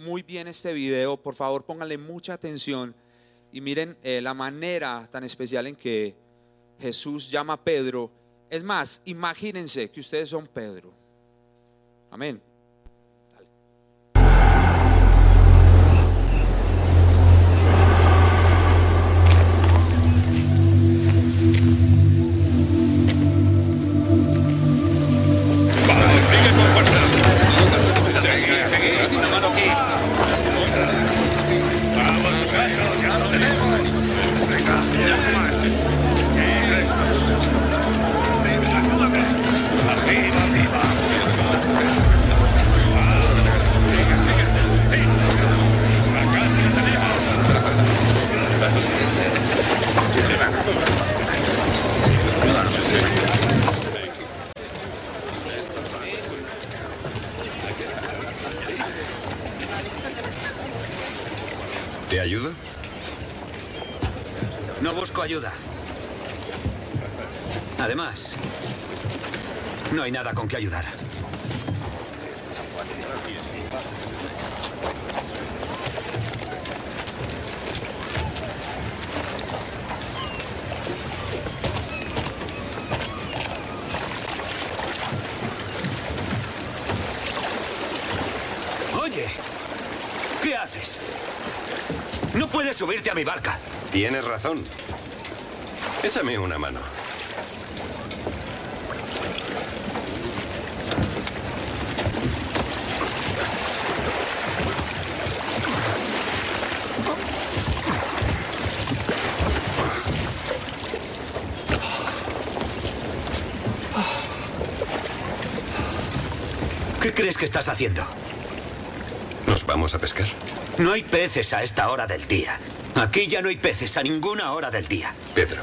muy bien este video, por favor pónganle mucha atención y miren eh, la manera tan especial en que Jesús llama a Pedro. Es más, imagínense que ustedes son Pedro. Amén. Kita menemukan. ¿Te ayudo? No busco ayuda. Además, no hay nada con que ayudar. Oye, ¿qué haces? No puedes subirte a mi barca. Tienes razón. Échame una mano. ¿Qué crees que estás haciendo? ¿Nos vamos a pescar? No hay peces a esta hora del día. Aquí ya no hay peces a ninguna hora del día. Pedro,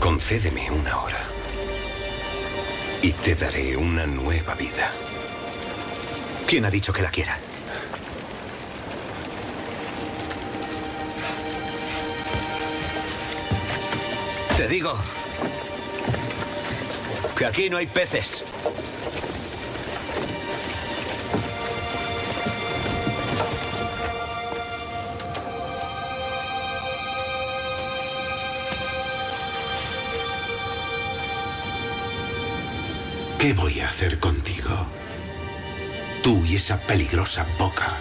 concédeme una hora y te daré una nueva vida. ¿Quién ha dicho que la quiera? Te digo que aquí no hay peces. ¿Qué voy a hacer contigo? Tú y esa peligrosa boca.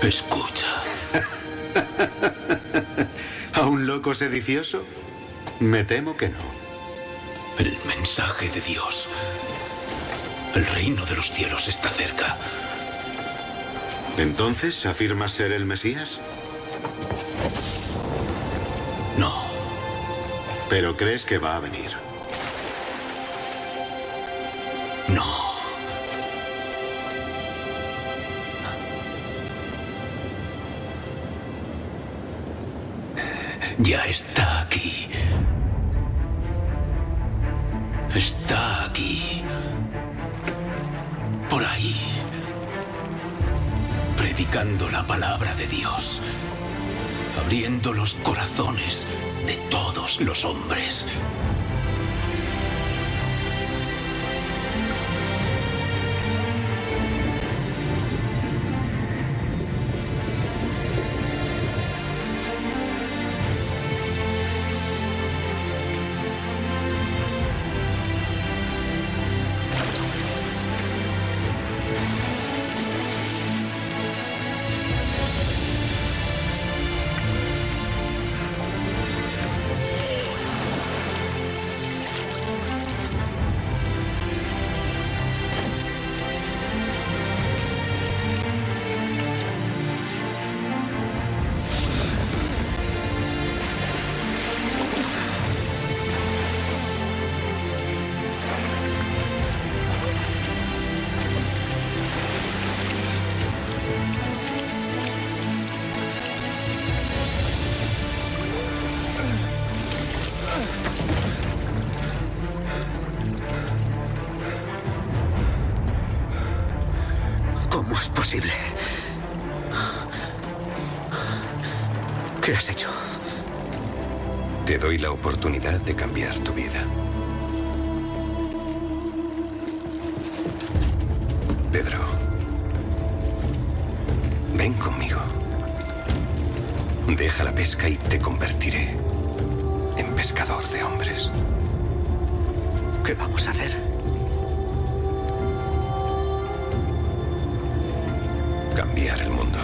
Escucha. ¿A un loco sedicioso? Me temo que no. El mensaje de Dios. El reino de los cielos está cerca. ¿Entonces afirmas ser el Mesías? No. ¿Pero crees que va a venir? Ya está aquí. Está aquí. Por ahí. Predicando la palabra de Dios. Abriendo los corazones de todos los hombres. Deja la pesca y te convertiré en pescador de hombres. ¿Qué vamos a hacer? Cambiar el mundo.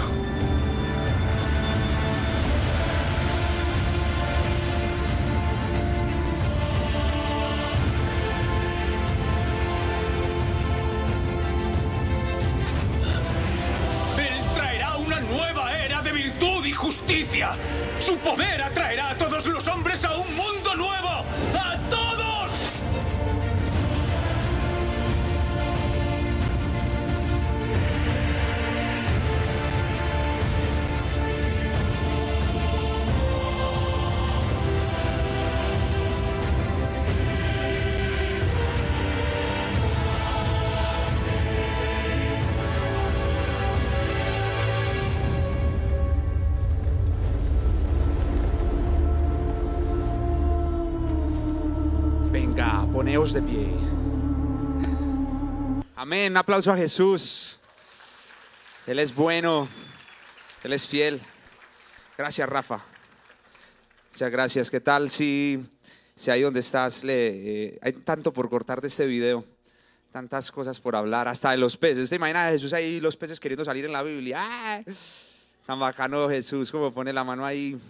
Su poder atraerá a todos Amén, un aplauso a Jesús. Él es bueno, Él es fiel. Gracias, Rafa. Muchas gracias. ¿Qué tal si, si ahí donde estás le, eh, hay tanto por cortar de este video? Tantas cosas por hablar, hasta de los peces. ¿Te imaginas a Jesús ahí, los peces queriendo salir en la Biblia? Tan bacano Jesús, como pone la mano ahí.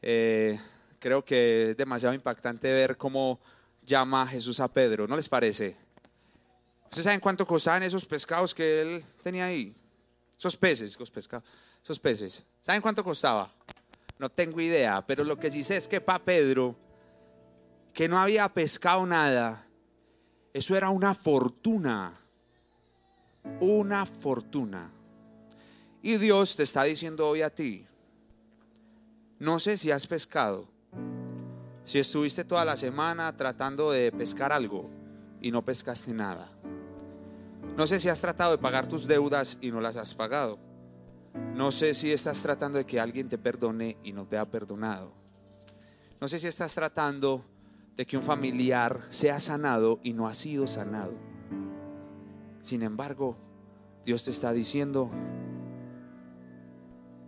Eh, creo que es demasiado impactante ver cómo llama Jesús a Pedro, ¿no les parece? ¿Ustedes saben cuánto costaban esos pescados que él tenía ahí? Esos peces, pescados, esos peces. ¿Saben cuánto costaba? No tengo idea, pero lo que sí sé es que para Pedro, que no había pescado nada, eso era una fortuna. Una fortuna. Y Dios te está diciendo hoy a ti, no sé si has pescado, si estuviste toda la semana tratando de pescar algo y no pescaste nada. No sé si has tratado de pagar tus deudas y no las has pagado. No sé si estás tratando de que alguien te perdone y no te ha perdonado. No sé si estás tratando de que un familiar sea sanado y no ha sido sanado. Sin embargo, Dios te está diciendo,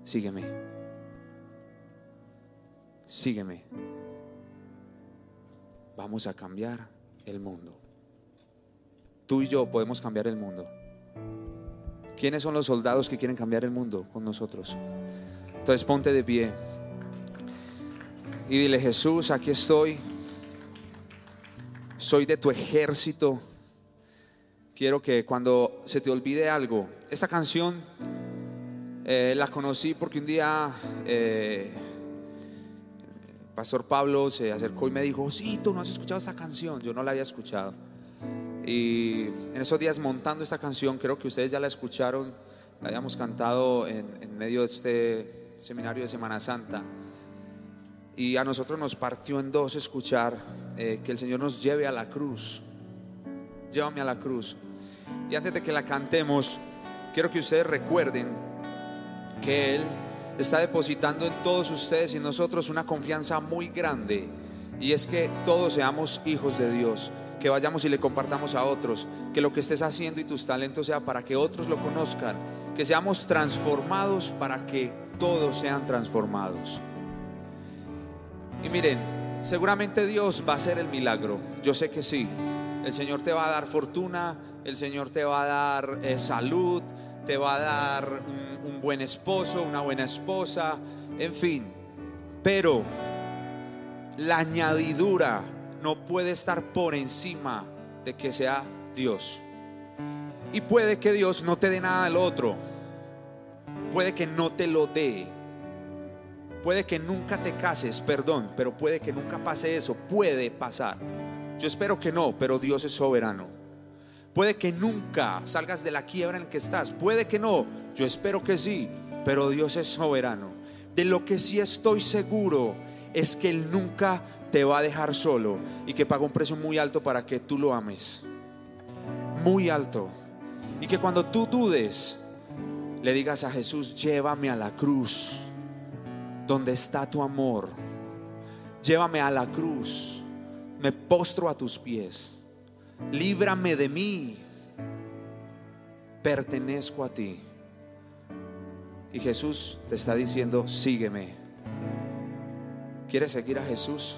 sígueme. Sígueme. Vamos a cambiar el mundo. Tú y yo podemos cambiar el mundo. ¿Quiénes son los soldados que quieren cambiar el mundo con nosotros? Entonces ponte de pie y dile, Jesús, aquí estoy. Soy de tu ejército. Quiero que cuando se te olvide algo, esta canción eh, la conocí porque un día eh, Pastor Pablo se acercó y me dijo, sí, tú no has escuchado esta canción. Yo no la había escuchado. Y en esos días montando esta canción, creo que ustedes ya la escucharon, la habíamos cantado en, medio de este seminario de Semana Santa. Y a nosotros nos partió en dos escuchar eh, que el Señor nos lleve a la cruz. Llévame a la cruz. Y antes de que la cantemos, quiero que ustedes recuerden que Él está depositando en todos ustedes y en nosotros una confianza muy grande. Y es que todos seamos hijos de Dios, que vayamos y le compartamos a otros, que lo que estés haciendo y tus talentos sea para que otros lo conozcan, que seamos transformados para que todos sean transformados. Y miren, seguramente Dios va a hacer el milagro, yo sé que sí. El Señor te va a dar fortuna, el Señor te va a dar eh, salud, te va a dar un, un buen esposo, una buena esposa, en fin. Pero la añadidura no puede estar por encima de que sea Dios. Y puede que Dios no te dé nada del otro. Puede que no te lo dé. Puede que nunca te cases, perdón, pero puede que nunca pase eso. Puede pasar. Yo espero que no, pero Dios es soberano. Puede que nunca salgas de la quiebra en que estás. Puede que no. Yo espero que sí, pero Dios es soberano. De lo que sí estoy seguro es que Él nunca te va a dejar solo y que paga un precio muy alto para que tú lo ames. Muy alto. Y que cuando tú dudes, le digas a Jesús, llévame a la cruz, donde está tu amor. Llévame a la cruz, me postro a tus pies. Líbrame de mí, pertenezco a ti. Y Jesús te está diciendo, sígueme. ¿Quieres seguir a Jesús?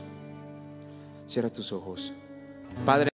Cierra tus ojos. Padre.